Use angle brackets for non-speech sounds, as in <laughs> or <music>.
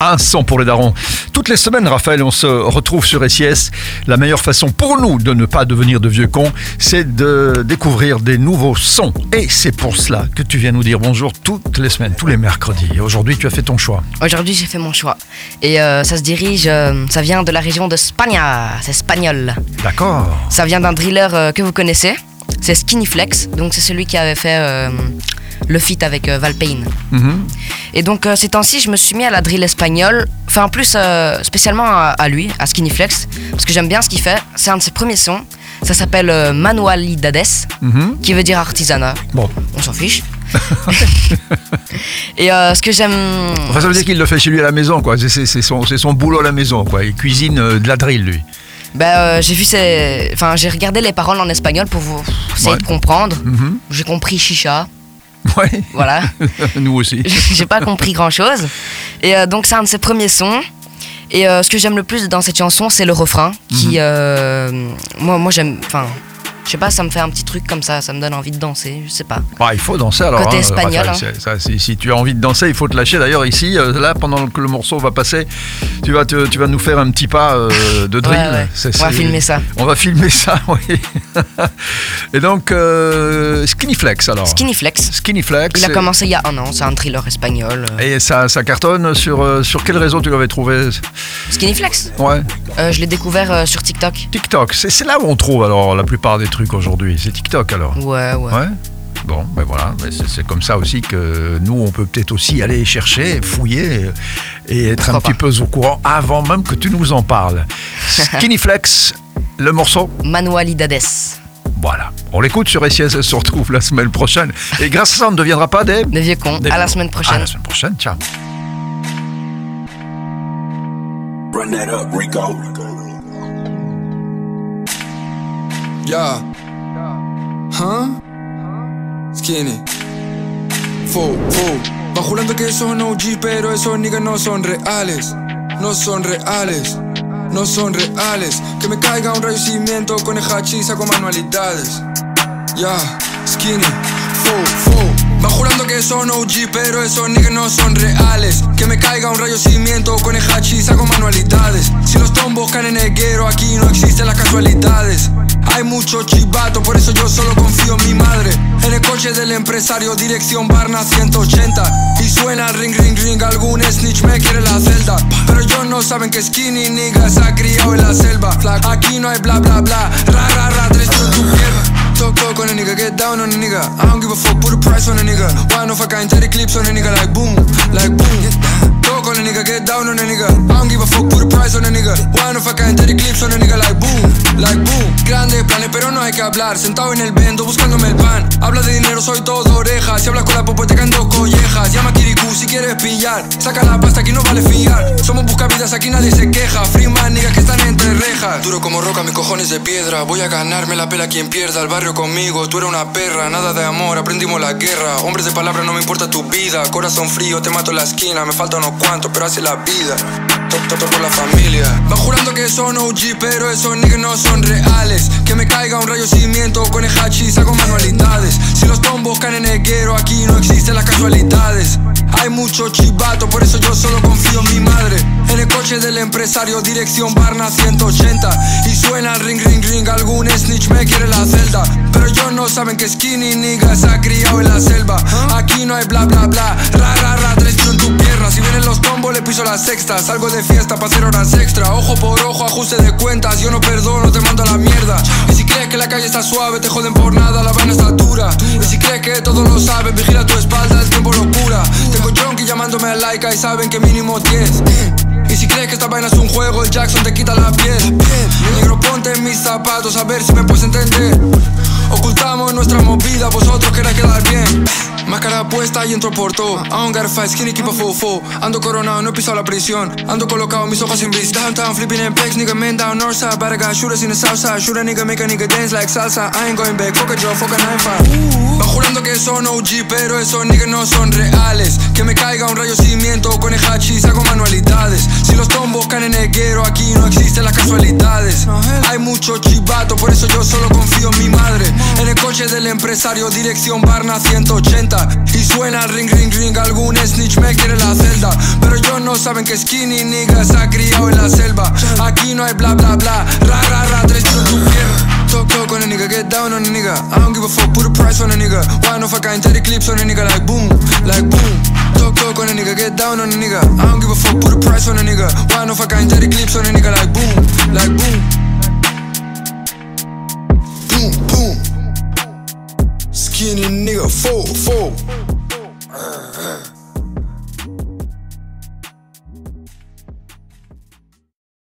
Un son pour les darons. Toutes les semaines, Raphaël, on se retrouve sur SIS. La meilleure façon pour nous de ne pas devenir de vieux cons, c'est de découvrir des nouveaux sons. Et c'est pour cela que tu viens nous dire bonjour toutes les semaines, tous les mercredis. Et aujourd'hui, tu as fait ton choix. Aujourd'hui, j'ai fait mon choix. Et euh, ça se dirige, euh, ça vient de la région de Spagna. C'est espagnol. D'accord. Ça vient d'un driller euh, que vous connaissez. C'est Skinny Flex. Donc, c'est celui qui avait fait le feat avec euh, Valpain. Mhm. Et donc, euh, ces temps-ci, je me suis mis à la drill espagnole. Enfin, en plus, euh, spécialement à, à lui, à Skinny Flex. Parce que j'aime bien ce qu'il fait. C'est un de ses premiers sons. Ça s'appelle euh, Manualidades, Mhm. qui veut dire artisanat. Bon. On s'en fiche. <laughs> Et euh, ce que j'aime. Enfin, ça veut dire qu'il le fait chez lui à la maison, quoi. C'est- son, c'est son boulot à la maison, quoi. Il cuisine euh, de la drill, lui. Ben, euh, j'ai vu ces... Enfin, j'ai regardé les paroles en espagnol pour vous essayer Ouais. de comprendre. Mhm. J'ai compris chicha, Ouais. <laughs> voilà. <laughs> Nous aussi. j'ai pas compris grand chose. Et euh, donc, c'est un de ses premiers sons. Et euh, ce que j'aime le plus dans cette chanson, c'est le refrain. Qui, Mhm. euh, moi, moi j'aime. Enfin, je sais pas, ça me fait un petit truc comme ça, ça me donne envie de danser, je sais pas. Ah, il faut danser alors. Côté hein, espagnol, ça, si, si tu as envie de danser, il faut te lâcher. D'ailleurs, ici, euh, là, pendant que le morceau va passer, tu vas, te- tu vas nous faire un petit pas euh, de drill. Ouais, ouais. C'est- On va filmer ça. On va filmer ça, <laughs> oui. Et donc, euh, Skinny Flex alors. Skinny Flex. Skinny Flex. Il a commencé il y a un an, c'est un thriller espagnol. Et ça, ça cartonne sur, euh, sur quel réseau tu l'avais trouvé? Skinny Flex Ouais. Euh, Je l'ai découvert sur TikTok. TikTok. C'est là où on trouve alors la plupart des trucs aujourd'hui. C'est TikTok alors. Ouais, ouais. Ouais. Bon, ben voilà, c'est- comme ça aussi que nous, on peut peut-être aussi aller chercher, fouiller et être un petit peu au courant avant même que tu nous en parles. <laughs> Skinny Flex, le morceau, Manualidades. voilà. On l'écoute sur SIS, elle se retrouve la semaine prochaine. Et grâce à ça, on ne deviendra pas des... Des vieux cons. des- À la semaine À prochaine. la semaine prochaine, ciao. Run that up, Rico. Ya. Huh? Skinny. Fo, fo. Va jurando que son OG, pero esos niggas no son reales. No son reales. No son reales. Que me caiga un rayo de cimiento con el hachiza con manualidades. Ya, skinny, fo, fo. Son OG, pero esos niggas no son reales. Que me caiga un rayo cimiento con el hachiza con manualidades. Si los tombos caen en el guero, aquí no existen las casualidades. Hay mucho chivato, por eso yo solo confío en mi madre. En el coche del empresario, dirección Barna 180. Y suena ring, ring, ring, algún snitch me quiere la celda. Pero ellos no saben que skinny nigga se ha criado en la selva. Aquí no hay bla, bla, bla. Ra, ra, ra, tres tu pierna. Talk, talk on a nigga, get down on a nigga. I don't give a fuck, put a price on a nigga. No fuck, I ain't the clips on a nigga like boom, like boom. Talk on a nigga, get down on a nigga. I don't give a fuck, put a price on a nigga. No fuck, I ain't the clips on a nigga like boom, like boom. Grandes planes, pero no hay que hablar. Sentado en el vendo, buscándome el pan. Habla de dinero, soy todo oreja. Si hablas con la popo, te caen dos collejas. Llama a Kirikou si quieres pillar. Saca la pasta, aquí no vale fiar. Somos buscavidas, aquí nadie se queja. Free man, niggas Duro como roca, mis cojones de piedra. Voy a ganarme la pela quien pierda. El barrio conmigo, tú eres una perra. Nada de amor, aprendimos la guerra. Hombres de palabra, no me importa tu vida. Corazón frío, te mato en la esquina. Me falta unos cuantos, pero así la vida. Top, top, top por la familia. Va jurando que son OG, pero esos niggas no son reales. Que me caiga un rayo cimiento con el hachiza con manualidades. Existen las casualidades. Hay mucho chivato, por eso yo solo confío en mi madre. En el coche del empresario, dirección Barna 180. Y suena ring, ring, algún snitch me quiere la celda. Pero ellos no saben que skinny nigga se ha criado en la selva. Aquí no hay bla, bla, bla. Ra, ra, ra, tres tiros en tu pierna. Si vienen los tombos, le piso la sexta. Salgo de fiesta para hacer horas extra. Ojo por ojo, ajuste de cuentas. Yo no perdono, te mando a la mierda. Y si crees que la calle está suave, te joden por nada, la vaina está dura. Y si crees que todo lo sabes, vigila tu espalda, el tiempo lo cura. Tengo junkie llamándome a Laika y saben que mínimo 10. Que esta vaina es un juego, Jackson te quita la piel. Negro, ponte mis zapatos a ver si me puedes entender. Ocultamos nuestra movida, vosotros queréis quedar bien. Máscara puesta y entro por todo. I don't gotta fight, skinny keep a full. Ando coronado, no he pisado la prisión. Ando colocado, mis ojos sin vis. Downtown, flipping in pegs, nigga, man down north side. But I got shooters in the south side. Shoot a nigga, make a nigga dance like salsa. I ain't going back, fuck a Joe, fuck a 9-5. Va jurando que son OG, pero esos niggas no son reales. Que me caiga un rayo cimiento con el hachiza con manualidades. Si los tombos buscan en el guero, aquí no existen las casualidades. Hay mucho chivato, por eso yo solo confío del empresario, dirección Barna 180. Y suena ring, ring, ring, algún snitch me quiere la celda. Pero ellos no saben que skinny nigga se ha criado en la selva. Aquí no hay bla, bla, bla, ra, ra, ra, tres tu. Talk, talk on a nigga, get down on a nigga. I don't give a fuck, put a price on a nigga. Why no fuck, I ain't the clips on a nigga like boom, like boom. Talk, talk on a nigga, get down on a nigga. I don't give a fuck, put a price on a nigga. Why no fuck, I ain't the clips on a nigga like boom, like. Boom, Skinny nigga, four, four.